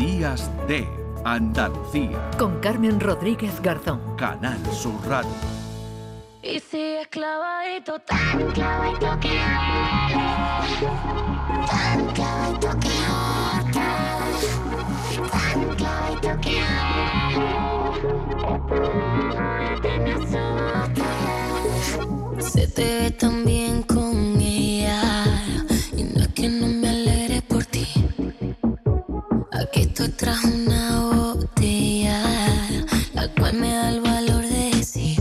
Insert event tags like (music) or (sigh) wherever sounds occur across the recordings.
Días de Andalucía. Con Carmen Rodríguez Garzón. Canal Sur Radio. Y si es clavadito, tan clavadito que tan clavadito que tan clavadito que Se te ve tan bien la cual me da el valor de decir.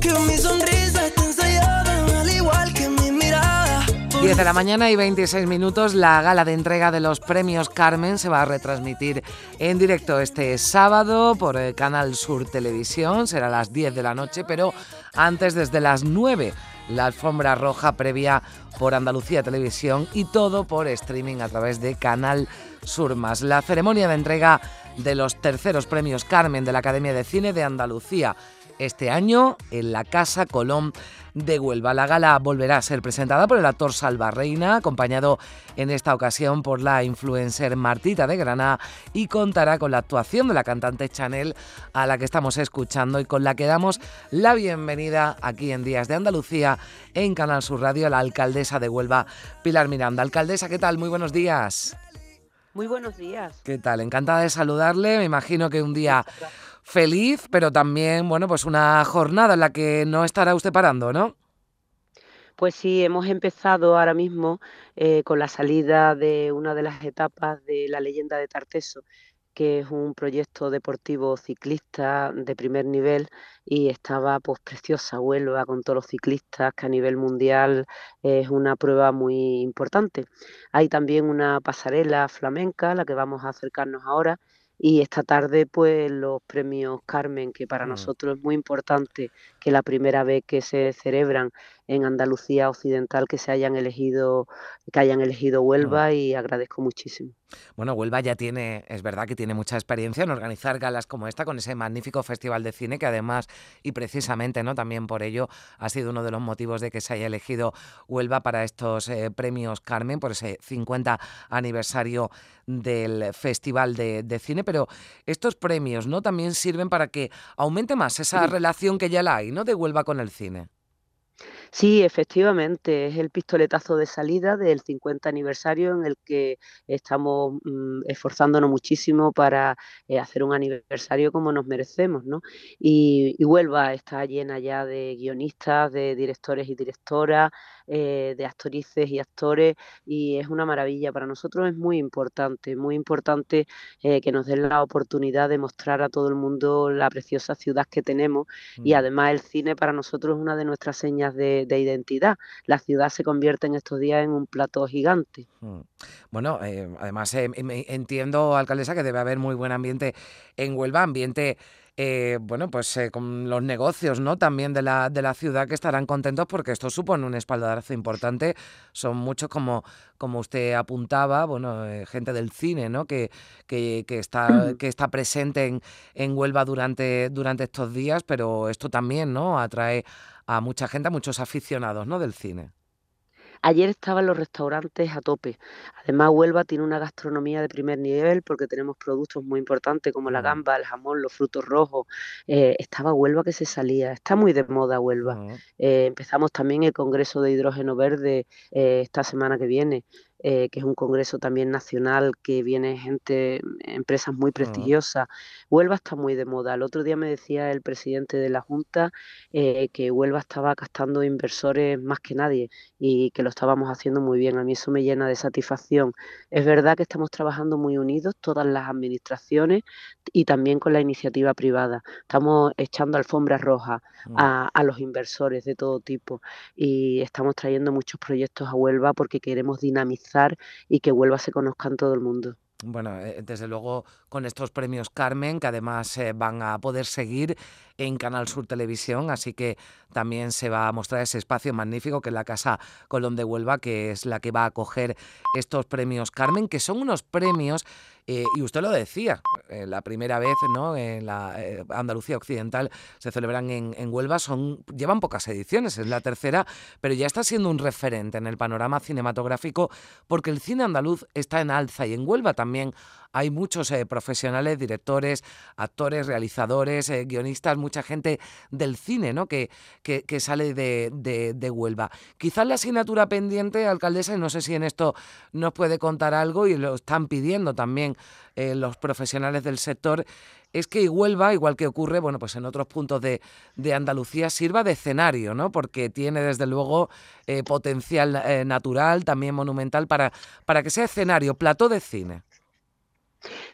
Que mi sonrisa está ensayada, al igual que mi mirada. 10 de la mañana y 26 minutos, la gala de entrega de los premios Carmen se va a retransmitir en directo este sábado por el Canal Sur Televisión, será a las 10 de la noche, pero antes desde las 9 la alfombra roja previa por Andalucía Televisión y todo por streaming a través de Canal Sur Más. La ceremonia de entrega de los terceros premios Carmen de la Academia de Cine de Andalucía este año en la Casa Colón de Huelva. La gala volverá a ser presentada por el actor Salva Reina, acompañado en esta ocasión por la influencer Martita de Granada y contará con la actuación de la cantante Chanel a la que estamos escuchando y con la que damos la bienvenida aquí en Días de Andalucía en Canal Sur Radio a la alcaldesa de Huelva, Pilar Miranda. Alcaldesa, ¿qué tal? Muy buenos días. Muy buenos días. ¿Qué tal? Encantada de saludarle. Me imagino que un día feliz, pero también, bueno, pues una jornada en la que no estará usted parando, ¿no? Pues sí, hemos empezado ahora mismo eh, con la salida de una de las etapas de la leyenda de Tarteso, que es un proyecto deportivo ciclista de primer nivel y estaba pues preciosa Huelva con todos los ciclistas que a nivel mundial es una prueba muy importante. Hay también una pasarela flamenca a la que vamos a acercarnos ahora y esta tarde pues los premios Carmen que para Mm. nosotros es muy importante que la primera vez que se celebran en Andalucía Occidental que se hayan elegido que hayan elegido Mm. Huelva y agradezco muchísimo. Bueno, Huelva ya tiene, es verdad que tiene mucha experiencia en organizar galas como esta, con ese magnífico festival de cine que además, y precisamente, ¿no? También por ello ha sido uno de los motivos de que se haya elegido Huelva para estos eh, premios Carmen, por ese 50 aniversario del Festival de, de Cine. Pero estos premios, ¿no? También sirven para que aumente más esa Sí. relación que ya la hay, ¿no? De Huelva con el cine. Sí, efectivamente, es el pistoletazo de salida del 50 aniversario en el que estamos mm, esforzándonos muchísimo para eh, hacer un aniversario como nos merecemos, ¿no? Y, y Huelva está llena ya de guionistas, de directores y directoras, eh, de actrices y actores, y es una maravilla. Para nosotros es muy importante, muy importante eh, que nos den la oportunidad de mostrar a todo el mundo la preciosa ciudad que tenemos y Mm. además el cine para nosotros es una de nuestras señas de, de identidad. La ciudad se convierte en estos días en un plato gigante. Mm. Bueno, eh, además eh, me- entiendo, alcaldesa, que debe haber muy buen ambiente en Huelva, ambiente, eh, bueno, pues eh, con los negocios, ¿no? También de la, de la ciudad que estarán contentos porque esto supone un espaldarazo importante. Son muchos, como, como usted apuntaba, bueno, eh, gente del cine, ¿no? Que, que, que está, (clears throat) que está presente en, en Huelva durante, durante estos días, pero esto también, ¿no? Atrae a mucha gente, a muchos aficionados, ¿no? Del cine. Ayer estaban los restaurantes a tope. Además, Huelva tiene una gastronomía de primer nivel porque tenemos productos muy importantes como la Mm. gamba, el jamón, los frutos rojos. Eh, estaba Huelva que se salía. Está muy de moda Huelva. Mm. Eh, empezamos también el Congreso de Hidrógeno Verde eh, esta semana que viene, eh, que es un congreso también nacional que viene gente, empresas muy Mm. prestigiosas. Huelva está muy de moda. El otro día me decía el presidente de la Junta eh, que Huelva estaba captando inversores más que nadie y que lo estábamos haciendo muy bien. A mí eso me llena de satisfacción. Es verdad que estamos trabajando muy unidos, todas las administraciones y también con la iniciativa privada. Estamos echando alfombras rojas Mm. a, a los inversores de todo tipo y estamos trayendo muchos proyectos a Huelva porque queremos dinamizar y que Huelva se conozca en todo el mundo. Bueno, eh, desde luego con estos premios Carmen, que además eh, van a poder seguir en Canal Sur Televisión, así que también se va a mostrar ese espacio magnífico que es la Casa Colón de Huelva, que es la que va a acoger estos premios Carmen, que son unos premios, eh, y usted lo decía, eh, la primera vez ¿no? en la eh, Andalucía Occidental se celebran en, en, Huelva, son, llevan pocas ediciones, es la tercera, pero ya está siendo un referente en el panorama cinematográfico porque el cine andaluz está en alza y en Huelva también hay muchos eh, profesionales, directores, actores, realizadores, eh, guionistas, mucha gente del cine ¿no? que, que, sale de, de, Huelva. Quizás la asignatura pendiente, alcaldesa, y no sé si en esto nos puede contar algo, y lo están pidiendo también eh, los profesionales del sector, es que Huelva, igual que ocurre bueno, pues en otros puntos de, de Andalucía, sirva de escenario, ¿no? porque tiene desde luego potencial natural, también monumental, para, para que sea escenario, plató de cine.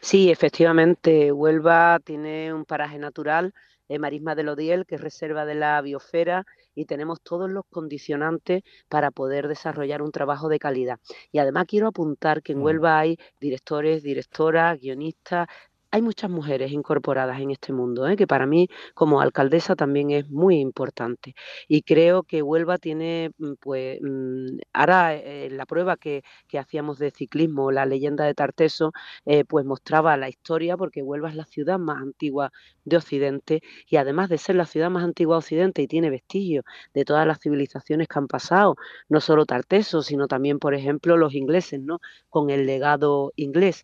Sí, efectivamente, Huelva tiene un paraje natural, eh, Marisma del Odiel, que es reserva de la biosfera, y tenemos todos los condicionantes para poder desarrollar un trabajo de calidad. Y además quiero apuntar que en mm. Huelva hay directores, directoras, guionistas, hay muchas mujeres incorporadas en este mundo, ¿eh? que para mí como alcaldesa también es muy importante. Y creo que Huelva tiene, mm, pues, mm, ahora eh, la prueba que, hacíamos de ciclismo, la leyenda de Tarteso, eh, pues mostraba la historia, porque Huelva es la ciudad más antigua de Occidente y además de ser la ciudad más antigua de Occidente y tiene vestigios de todas las civilizaciones que han pasado, no solo Tarteso, sino también, por ejemplo, los ingleses, ¿no? Con el legado inglés.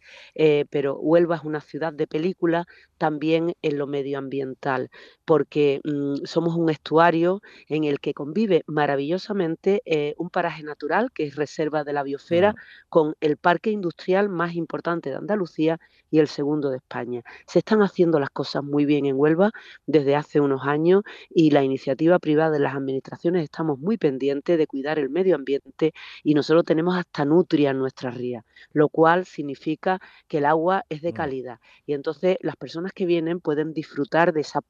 pero Huelva es una ciudad de película también en lo medioambiental, porque mm, somos un estuario en el que convive maravillosamente eh, un paraje natural, que es reserva de la biosfera, con el parque industrial más importante de Andalucía y el segundo de España. Se están haciendo las cosas muy bien en Huelva desde hace unos años y la iniciativa privada de las administraciones estamos muy pendientes de cuidar el medio ambiente y nosotros tenemos hasta nutria en nuestras rías, lo cual significa que el agua es de calidad. Y entonces las personas que vienen pueden disfrutar de esa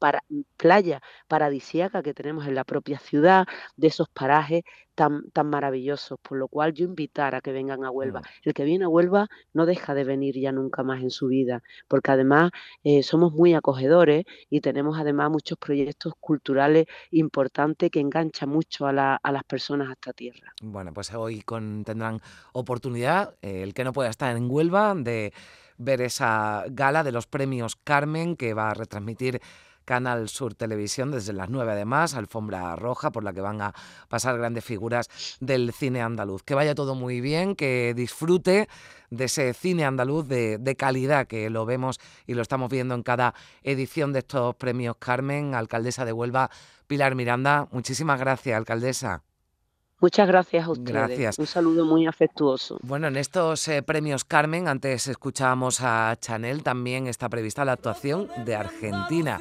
playa paradisíaca que tenemos en la propia ciudad, de esos parajes tan, tan maravillosos, por lo cual yo invitar a que vengan a Huelva. El que viene a Huelva no deja de venir ya nunca más en su vida, porque además eh, somos muy acogedores y tenemos además muchos proyectos culturales importantes que enganchan mucho a, las personas a esta tierra. Bueno, pues hoy con, tendrán oportunidad, eh, el que no pueda estar en Huelva, de ver esa gala de los premios Carmen que va a retransmitir Canal Sur Televisión desde las 9 además, alfombra roja por la que van a pasar grandes figuras del cine andaluz. Que vaya todo muy bien, que disfrute de ese cine andaluz de, de calidad que lo vemos y lo estamos viendo en cada edición de estos premios Carmen, alcaldesa de Huelva, Pilar Miranda. Muchísimas gracias, alcaldesa. Muchas gracias a ustedes. Gracias. Un saludo muy afectuoso. Bueno, en estos eh, premios Carmen, antes escuchábamos a Chanel, también está prevista la actuación de Argentina.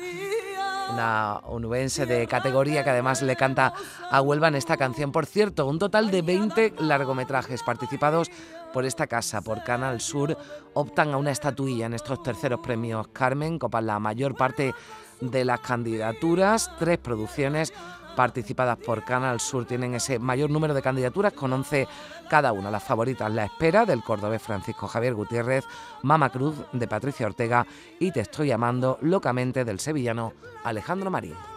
Una onubense de categoría que además le canta a Huelva en esta canción. Por cierto, un total de 20 largometrajes participados por esta casa, por Canal Sur, optan a una estatuilla en estos terceros premios Carmen, copan la mayor parte de las candidaturas, tres producciones participadas por Canal Sur tienen ese mayor número de candidaturas con 11 cada una. Las favoritas La Espera del cordobés Francisco Javier Gutiérrez, Mama Cruz de Patricia Ortega y Te estoy llamando locamente del sevillano Alejandro Marín.